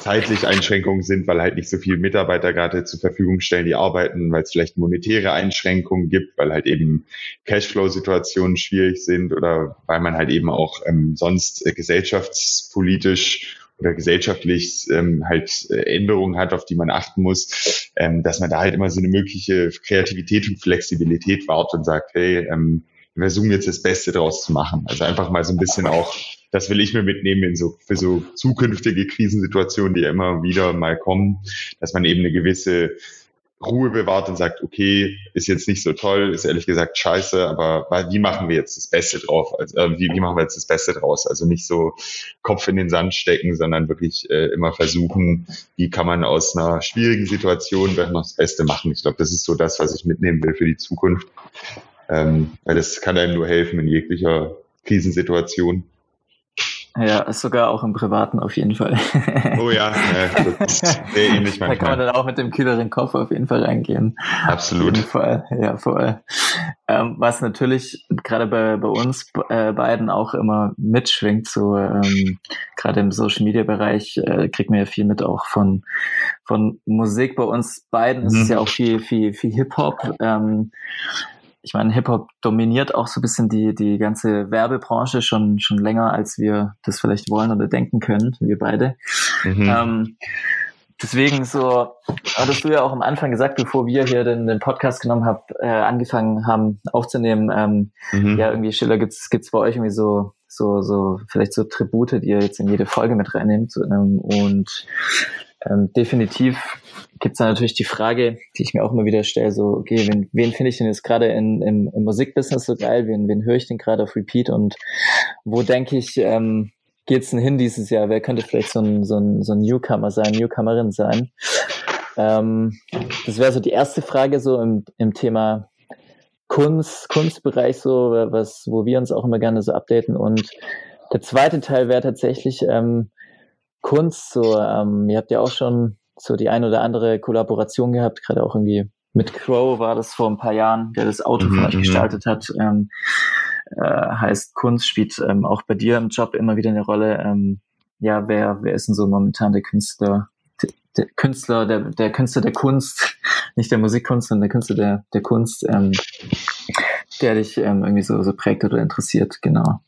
zeitlich Einschränkungen sind, weil halt nicht so viele Mitarbeiter gerade zur Verfügung stellen, die arbeiten, weil es vielleicht monetäre Einschränkungen gibt, weil halt eben Cashflow-Situationen schwierig sind oder weil man halt eben auch ähm, sonst äh, gesellschaftspolitisch oder gesellschaftlich ähm, halt äh, Änderungen hat, auf die man achten muss, ähm, dass man da halt immer so eine mögliche Kreativität und Flexibilität wahrt und sagt, hey, ähm, wir versuchen jetzt das Beste draus zu machen. Also einfach mal so ein bisschen auch, das will ich mir mitnehmen in so, für so zukünftige Krisensituationen, die immer wieder mal kommen, dass man eben eine gewisse Ruhe bewahrt und sagt, okay, ist jetzt nicht so toll, ist ehrlich gesagt scheiße, aber wie machen wir jetzt das Beste drauf? Also, äh, wie, wie machen wir jetzt das Beste draus? Also nicht so Kopf in den Sand stecken, sondern wirklich äh, immer versuchen, wie kann man aus einer schwierigen Situation noch das Beste machen. Ich glaube, das ist so das, was ich mitnehmen will für die Zukunft. Ähm, weil das kann einem nur helfen in jeglicher Krisensituation. Ja, sogar auch im Privaten auf jeden Fall. Oh ja, *laughs* ja das ist sehr ähnlich. Da kann man dann auch mit dem kühleren Kopf auf jeden Fall reingehen. Absolut. Auf jeden Fall, ja, voll. Ähm, was natürlich gerade bei, bei uns äh, beiden auch immer mitschwingt, so ähm, gerade im Social Media Bereich äh, kriegt man ja viel mit auch von von Musik. Bei uns beiden mhm. ist es ja auch viel, viel, viel Hip Hop. Ähm, ich meine, Hip-Hop dominiert auch so ein bisschen die, die ganze Werbebranche schon, schon länger, als wir das vielleicht wollen oder denken können, wir beide. Mhm. Ähm, deswegen so, hattest du ja auch am Anfang gesagt, bevor wir hier den, den Podcast genommen haben, äh, angefangen haben aufzunehmen, ähm, mhm. ja, irgendwie Schiller gibt's gibt's bei euch irgendwie so, so, so, vielleicht so Tribute, die ihr jetzt in jede Folge mit reinnehmt. Ähm, und ähm, definitiv gibt es da natürlich die Frage, die ich mir auch immer wieder stelle, so, okay, wen, wen finde ich denn jetzt gerade in, im, im Musikbusiness so geil, wen, wen höre ich denn gerade auf Repeat und wo denke ich, ähm, geht's denn hin dieses Jahr? Wer könnte vielleicht so ein, so ein, so ein Newcomer sein, Newcomerin sein? Ähm, das wäre so die erste Frage so im, im Thema Kunst, Kunstbereich so, was, wo wir uns auch immer gerne so updaten und der zweite Teil wäre tatsächlich ähm, Kunst. So, ähm, ihr habt ja auch schon so die ein oder andere Kollaboration gehabt, gerade auch irgendwie mit Crow war das vor ein paar Jahren, der das Auto für euch mhm, gestaltet hat. Ähm, äh, heißt Kunst spielt ähm, auch bei dir im Job immer wieder eine Rolle. Ähm, ja, wer, wer ist denn so momentan der Künstler, der, der Künstler, der, der Künstler der Kunst, *laughs* nicht der Musikkunst, sondern der Künstler der, der Kunst, ähm, der dich ähm, irgendwie so, so prägt oder interessiert, genau.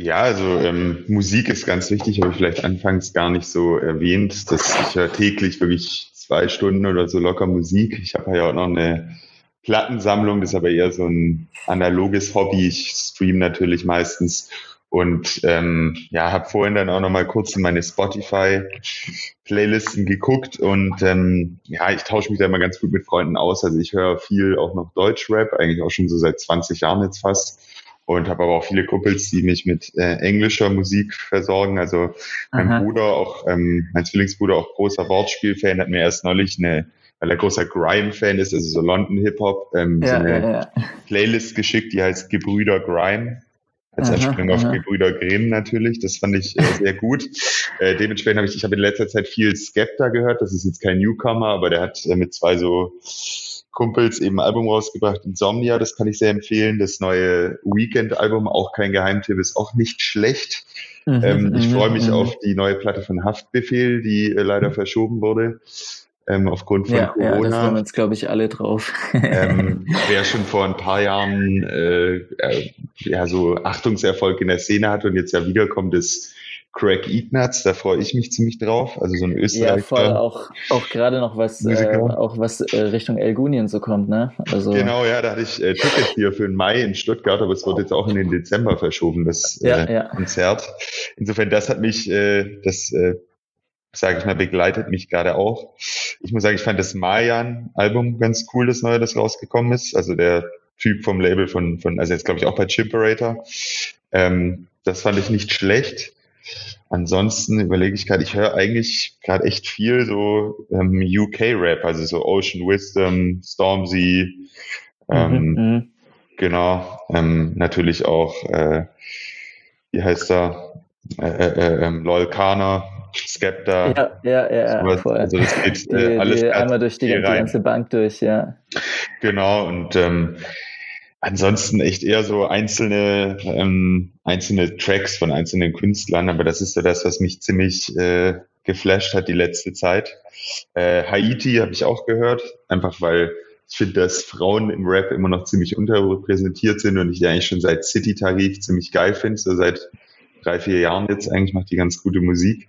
Ja, also ähm, Musik ist ganz wichtig, habe ich vielleicht anfangs gar nicht so erwähnt, dass ich ja täglich wirklich zwei Stunden oder so locker Musik. Ich habe ja auch noch eine Plattensammlung, das ist aber eher so ein analoges Hobby. Ich stream natürlich meistens und ähm, ja, habe vorhin dann auch noch mal kurz in meine Spotify-Playlisten geguckt und ähm, ja, ich tausche mich da immer ganz gut mit Freunden aus. Also ich höre viel auch noch Deutschrap, eigentlich auch schon so seit 20 Jahren jetzt fast und habe aber auch viele Kumpels, die mich mit äh, englischer Musik versorgen. Also mein Aha. Bruder, auch ähm, mein Zwillingsbruder, auch großer Wortspielfan, hat mir erst neulich eine weil er großer Grime-Fan ist, also so London Hip-Hop, ähm, ja, so eine ja, ja. Playlist geschickt, die heißt Gebrüder Grime. Als Anspielung auf Gebrüder Grimm natürlich. Das fand ich äh, sehr gut. Äh, dementsprechend habe ich, ich habe in letzter Zeit viel Skepta gehört. Das ist jetzt kein Newcomer, aber der hat äh, mit zwei so Kumpels eben ein Album rausgebracht, Insomnia, das kann ich sehr empfehlen. Das neue Weekend-Album, auch kein Geheimtipp, ist auch nicht schlecht. Mhm, ähm, ich mhm, freue mich mhm. auf die neue Platte von Haftbefehl, die äh, leider verschoben wurde. Ähm, aufgrund von ja, Corona. Ja, da freuen wir uns, glaube ich, alle drauf. ähm, *laughs* wer schon vor ein paar Jahren äh, äh, ja so Achtungserfolg in der Szene hat und jetzt ja wiederkommt, ist Craig Ignatz, da freue ich mich ziemlich drauf. Also so ein Österreicher. Ja, voll auch, auch gerade noch was, äh, auch was äh, Richtung Elgunien so kommt, ne? Also genau, ja, da hatte ich äh, Tickets hier für den Mai in Stuttgart, aber es wurde jetzt auch in den Dezember verschoben, das ja, äh, ja. Konzert. Insofern, das hat mich, äh, das äh, sage ich mal, begleitet mich gerade auch. Ich muss sagen, ich fand das Mayan-Album ganz cool, das neue, das rausgekommen ist. Also der Typ vom Label von, von also jetzt glaube ich auch bei Chimperator. Ähm, das fand ich nicht schlecht. Ansonsten überlege ich gerade, ich höre eigentlich gerade echt viel so ähm, UK-Rap, also so Ocean Wisdom, Stormzy, ähm, mhm, mhm, genau, ähm, natürlich auch, äh, wie heißt er, äh, äh, äh, Lol Kana, Skepta. Ja, ja, ja, sowas. voll. Also das geht äh, alles die, einmal durch die, die, ganze Bank durch, ja. Genau, und ähm, ansonsten echt eher so einzelne, ähm, einzelne Tracks von einzelnen Künstlern, aber das ist so das, was mich ziemlich äh, geflasht hat die letzte Zeit. Äh, Haiti habe ich auch gehört, einfach weil ich finde, dass Frauen im Rap immer noch ziemlich unterrepräsentiert sind und ich die eigentlich schon seit City Tarif ziemlich geil finde, so seit drei, vier Jahren jetzt eigentlich macht die ganz gute Musik.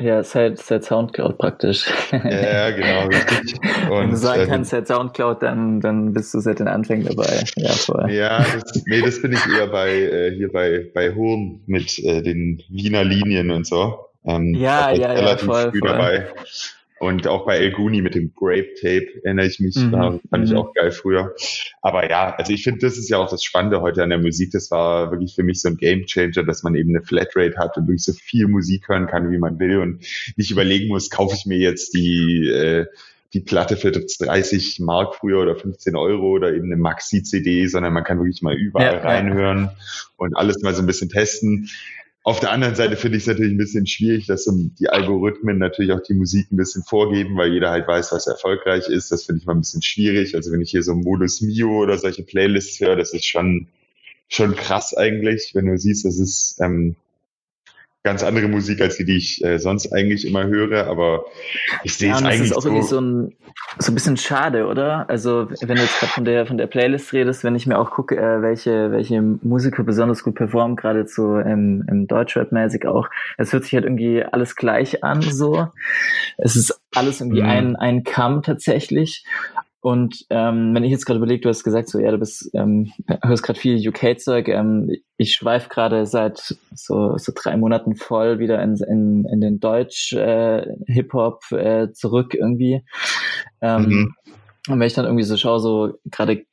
Ja, seit, seit Soundcloud praktisch. Ja, *laughs* genau, richtig. Und, Wenn du sagen ähm, kannst, seit Soundcloud, dann, dann bist du seit den Anfängen dabei. Ja, voll. Ja, das, nee, das bin ich eher bei, äh, hier bei, bei Hurm mit äh, den Wiener Linien und so. Ähm, ja, ja, ja, voll, voll. dabei. Und auch bei El Guni mit dem Grape Tape erinnere ich mich, mhm. war, fand ich mhm. auch geil früher. Aber ja, also ich finde, das ist ja auch das Spannende heute an der Musik. Das war wirklich für mich so ein Game Changer, dass man eben eine Flatrate hat und wirklich so viel Musik hören kann, wie man will und nicht überlegen muss, kaufe ich mir jetzt die, äh, die Platte für 30 Mark früher oder 15 Euro oder eben eine Maxi-CD, sondern man kann wirklich mal überall ja, reinhören ja. und alles mal so ein bisschen testen. Auf der anderen Seite finde ich es natürlich ein bisschen schwierig, dass die Algorithmen natürlich auch die Musik ein bisschen vorgeben, weil jeder halt weiß, was erfolgreich ist. Das finde ich mal ein bisschen schwierig. Also wenn ich hier so Modus Mio oder solche Playlists höre, das ist schon, schon krass eigentlich, wenn du siehst, das ist ähm, ganz andere Musik als die, die ich äh, sonst eigentlich immer höre, aber ich sehe ja, es eigentlich. Das ist auch so, irgendwie so ein, so ein bisschen schade, oder? Also, wenn du jetzt gerade von der, von der Playlist redest, wenn ich mir auch gucke, äh, welche, welche Musiker besonders gut performen, gerade so im, im Deutschrap-mäßig auch, es hört sich halt irgendwie alles gleich an, so. Es ist alles irgendwie mhm. ein, ein Kamm tatsächlich. Und ähm, wenn ich jetzt gerade überlege, du hast gesagt, so ja, du bist, ähm, hörst gerade viel UK-Zeug. Ähm, ich schweife gerade seit so, so drei Monaten voll wieder in, in, in den Deutsch äh, Hip-Hop äh, zurück irgendwie. Ähm, mhm. Und wenn ich dann irgendwie so schaue, so gerade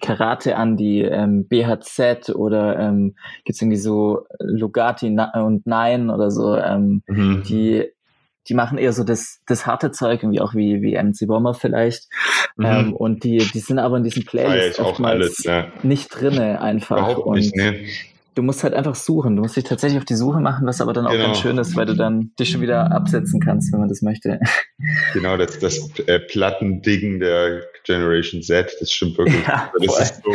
Karate an, die ähm, BHZ oder ähm, gibt irgendwie so Lugati und Nein oder so, ähm, mhm. die die machen eher so das, das harte Zeug, irgendwie auch wie, wie MC Bomber vielleicht. Mhm. Ähm, und die, die sind aber in diesen Playlists ja, oftmals alles, ja. nicht drinne einfach. Überhaupt und nicht, ne? Du musst halt einfach suchen. Du musst dich tatsächlich auf die Suche machen, was aber dann auch genau. ganz schön ist, weil du dann dich schon wieder absetzen kannst, wenn man das möchte. Genau, das, das äh, Plattending der Generation Z, das stimmt wirklich. *laughs* Ja, das ist so,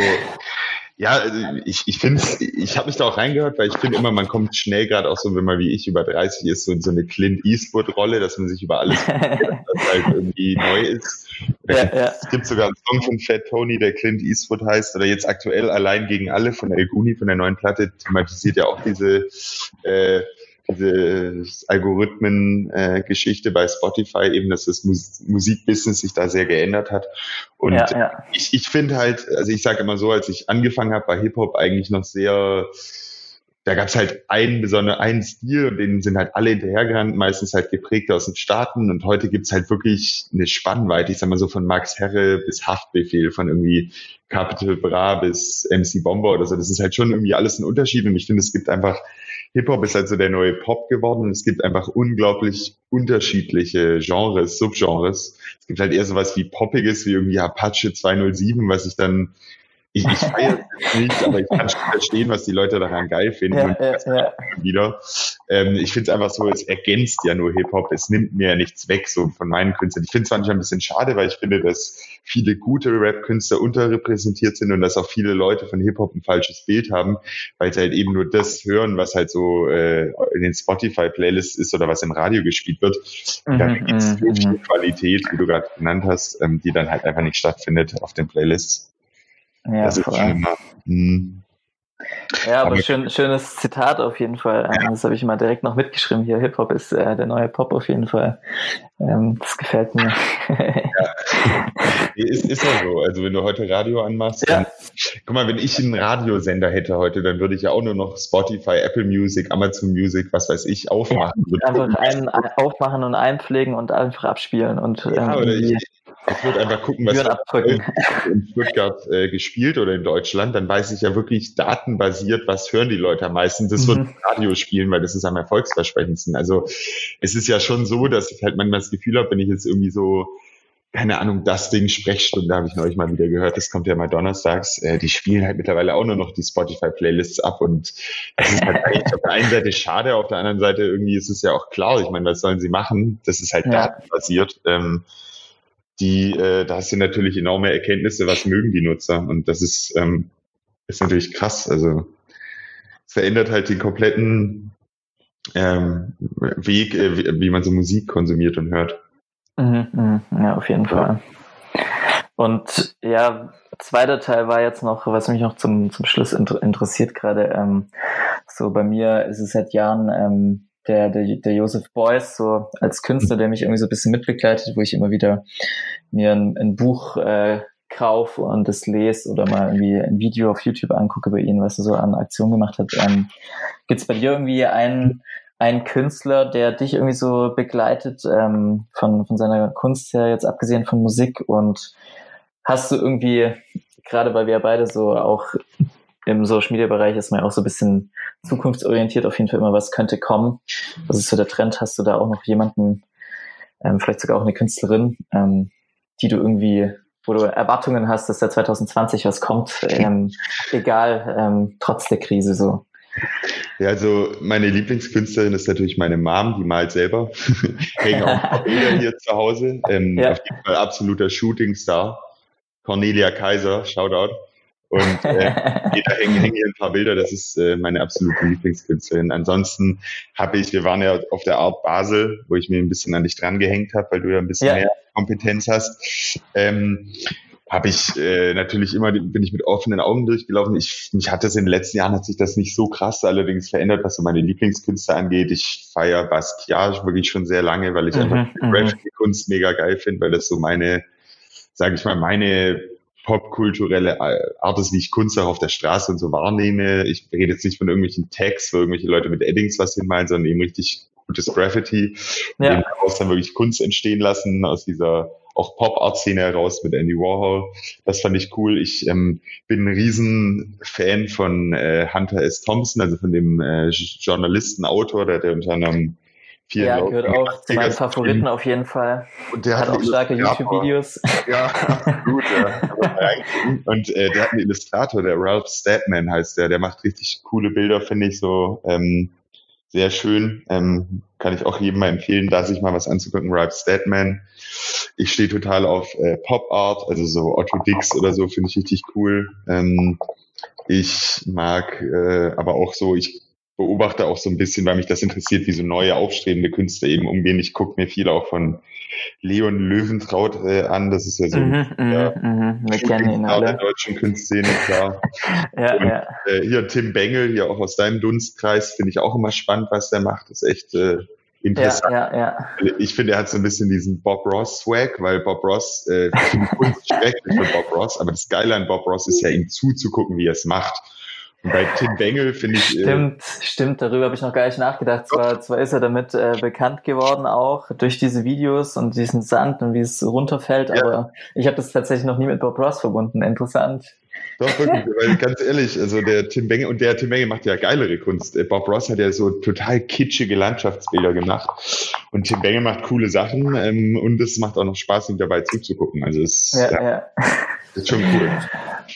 ja, also ich, ich finde, ich habe mich da auch reingehört, weil ich finde immer, man kommt schnell gerade auch so, wenn man wie ich über 30 ist, so in so eine Clint Eastwood-Rolle, dass man sich über alles was halt irgendwie neu ist. Ja, ja. Es gibt sogar einen Song von Fat Tony, der Clint Eastwood heißt, oder jetzt aktuell allein gegen alle von El Guni, von der neuen Platte, thematisiert ja auch diese äh, diese Algorithmen-Geschichte äh, bei Spotify, eben, dass das Mus Musikbusiness sich da sehr geändert hat. Und ja, ja. ich, ich finde halt, also ich sage immer so, als ich angefangen habe bei Hip-Hop eigentlich noch sehr da gab es halt einen besonderen einen Stil und denen sind halt alle hinterhergerannt, meistens halt geprägt aus den Staaten und heute gibt's halt wirklich eine Spannweite, ich sag mal so von Max Herre bis Haftbefehl, von irgendwie Capital Bra bis MC Bomber oder so. Das ist halt schon irgendwie alles ein Unterschied und ich finde, es gibt einfach, Hip-Hop ist halt so der neue Pop geworden und es gibt einfach unglaublich unterschiedliche Genres, Subgenres. Es gibt halt eher sowas wie Poppiges, wie irgendwie Apache 207, was ich dann ich, ich feiere es nicht, aber ich kann schon verstehen, was die Leute daran geil finden. Ja, ja, ja. Wieder. Ähm, ich finde es einfach so, es ergänzt ja nur Hip-Hop, es nimmt mir ja nichts weg so von meinen Künstlern. Ich finde es manchmal ein bisschen schade, weil ich finde, dass viele gute Rap-Künstler unterrepräsentiert sind und dass auch viele Leute von Hip-Hop ein falsches Bild haben, weil sie halt eben nur das hören, was halt so äh, in den Spotify-Playlists ist oder was im Radio gespielt wird. Mhm, da gibt es so viel Qualität, wie du gerade genannt hast, ähm, die dann halt einfach nicht stattfindet auf den Playlists. Ja, das ist immer, hm. Ja, aber, aber schön, schönes Zitat auf jeden Fall. Ja. Das habe ich mal direkt noch mitgeschrieben. Hier, Hip-Hop ist äh, der neue Pop auf jeden Fall. Ähm, das gefällt mir. Ja. ist, ist ja so. Also wenn du heute Radio anmachst, ja. dann, guck mal, wenn ich einen Radiosender hätte heute, dann würde ich ja auch nur noch Spotify, Apple Music, Amazon Music, was weiß ich, aufmachen. Ja, einfach einen aufmachen und einpflegen und einfach abspielen und ja, ähm, oder ich, ich würde einfach gucken, was in Stuttgart äh, gespielt oder in Deutschland, dann weiß ich ja wirklich datenbasiert, was hören die Leute am meisten. Das mhm. wird Radio spielen, weil das ist am erfolgsversprechendsten. Also es ist ja schon so, dass ich halt manchmal das Gefühl habe, wenn ich jetzt irgendwie so keine Ahnung, das Ding Sprechstunde habe ich neulich mal wieder gehört. Das kommt ja mal donnerstags. Äh, die spielen halt mittlerweile auch nur noch die Spotify-Playlists ab und das ist halt eigentlich auf der einen Seite schade, auf der anderen Seite irgendwie ist es ja auch klar. Ich meine, was sollen sie machen? Das ist halt ja. datenbasiert. Ähm, die, äh, da hast du natürlich enorme Erkenntnisse, was mögen die Nutzer. Und das ist, ähm, ist natürlich krass. Also es verändert halt den kompletten ähm, Weg, äh, wie, wie man so Musik konsumiert und hört. Mhm, mh, ja, auf jeden Fall. Und ja, zweiter Teil war jetzt noch, was mich noch zum, zum Schluss inter interessiert gerade. Ähm, so bei mir ist es seit Jahren ähm, der, der, der Joseph Beuys, so als Künstler, der mich irgendwie so ein bisschen mitbegleitet, wo ich immer wieder mir ein, ein Buch äh, kaufe und das lese oder mal irgendwie ein Video auf YouTube angucke bei ihm, was er so an Aktion gemacht hat. Ähm, Gibt es bei dir irgendwie einen, einen Künstler, der dich irgendwie so begleitet, ähm, von, von seiner Kunst her, jetzt abgesehen von Musik und hast du irgendwie, gerade weil wir beide so auch im Social Media Bereich ist man ja auch so ein bisschen zukunftsorientiert, auf jeden Fall immer, was könnte kommen. Was ist so der Trend? Hast du da auch noch jemanden, ähm, vielleicht sogar auch eine Künstlerin, ähm, die du irgendwie, wo du Erwartungen hast, dass da 2020 was kommt, ähm, egal, ähm, trotz der Krise so? Ja, also meine Lieblingskünstlerin ist natürlich meine Mom, die malt selber. *laughs* Hängen auch Bilder hier zu Hause. Ähm, ja. Auf jeden Fall absoluter Shootingstar. Cornelia Kaiser, Shoutout. Und äh, *laughs* da hängen, hängen hier ein paar Bilder, das ist äh, meine absolute Lieblingskünstlerin. Ansonsten habe ich, wir waren ja auf der Art Basel, wo ich mir ein bisschen an dich dran gehängt habe, weil du ja ein bisschen ja. mehr Kompetenz hast. Ähm, habe ich äh, natürlich immer, bin ich mit offenen Augen durchgelaufen. Ich, mich hat das in den letzten Jahren hat sich das nicht so krass allerdings verändert, was so meine Lieblingskünstler angeht. Ich feiere Basquiat wirklich schon sehr lange, weil ich mhm, einfach die mhm. Kunst mega geil finde, weil das so meine, sage ich mal, meine popkulturelle Art ist, wie ich Kunst auch auf der Straße und so wahrnehme. Ich rede jetzt nicht von irgendwelchen Tags, wo irgendwelche Leute mit Eddings was hinmalen, sondern eben richtig gutes Graffiti. Ja. Und daraus dann wirklich Kunst entstehen lassen, aus dieser auch Pop-Art-Szene heraus mit Andy Warhol. Das fand ich cool. Ich ähm, bin ein Riesen-Fan von äh, Hunter S. Thompson, also von dem äh, Journalisten, Autor, der, der unter anderem Vielen ja, gehört auch zu meinen Favoriten Team. auf jeden Fall. Und der hat, hat auch starke YouTube-Videos. Ja, absolut. ja. *laughs* Und äh, der hat einen Illustrator, der Ralph Statman heißt der. Der macht richtig coole Bilder, finde ich so ähm, sehr schön. Ähm, kann ich auch jedem mal empfehlen, da sich mal was anzugucken. Ralph Statman. Ich stehe total auf äh, Pop Art, also so Otto Dix oder so, finde ich richtig cool. Ähm, ich mag äh, aber auch so, ich beobachte auch so ein bisschen, weil mich das interessiert, wie so neue aufstrebende Künstler eben umgehen. Ich gucke mir viel auch von Leon Löwentraut äh, an. Das ist ja so mhm, ja, mhm, mhm. Wir kennen ihn alle. der deutschen Kunstszene, klar. *laughs* ja, Und, ja. Äh, hier Tim Bengel, hier auch aus deinem Dunstkreis, finde ich auch immer spannend, was der macht. Das ist echt äh, interessant. Ja, ja, ja. Ich finde, er hat so ein bisschen diesen Bob Ross-Swag, weil Bob Ross, äh, ich Kunst schrecklich für Bob Ross, aber das Geile an Bob Ross ist ja, ihm zuzugucken, wie er es macht. Bei Tim Bengel finde ich. Äh, stimmt, äh, stimmt, darüber habe ich noch gar nicht nachgedacht. Zwar, zwar ist er damit äh, bekannt geworden, auch durch diese Videos und diesen Sand und wie es runterfällt, ja. aber ich habe das tatsächlich noch nie mit Bob Ross verbunden. Interessant. Doch, wirklich, weil ganz ehrlich, also der Tim Benge, und der Tim Benge macht ja geilere Kunst. Äh, Bob Ross hat ja so total kitschige Landschaftsbilder gemacht. Und Tim Benge macht coole Sachen ähm, und es macht auch noch Spaß, ihm dabei zuzugucken. Also es ja, ja. ja. Ist schon cool.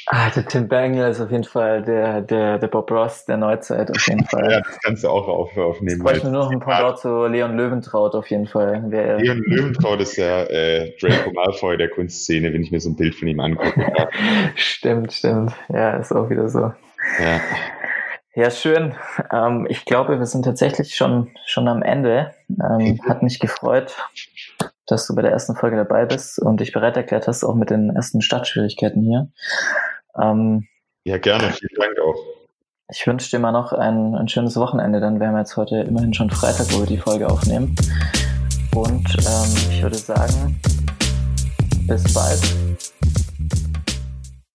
Ah, der Tim Bangle ist auf jeden Fall der, der, der Bob Ross der Neuzeit, auf jeden Fall. ja, das kannst du auch auf, aufnehmen. Ich nur noch ein paar Worte zu Leon Löwentraut auf jeden Fall. Wer, Leon Löwentraut ist ja äh, Draco Malfoy der Kunstszene, wenn ich mir so ein Bild von ihm angucke. *laughs* stimmt, stimmt. Ja, ist auch wieder so. Ja. Ja, schön. Ähm, ich glaube, wir sind tatsächlich schon, schon am Ende. Ähm, hat mich gefreut dass du bei der ersten Folge dabei bist und dich bereit erklärt hast, auch mit den ersten Startschwierigkeiten hier. Ähm, ja, gerne. Vielen Dank auch. Ich wünsche dir mal noch ein, ein schönes Wochenende. Dann werden wir jetzt heute immerhin schon Freitag, wo wir die Folge aufnehmen. Und ähm, ich würde sagen, bis bald.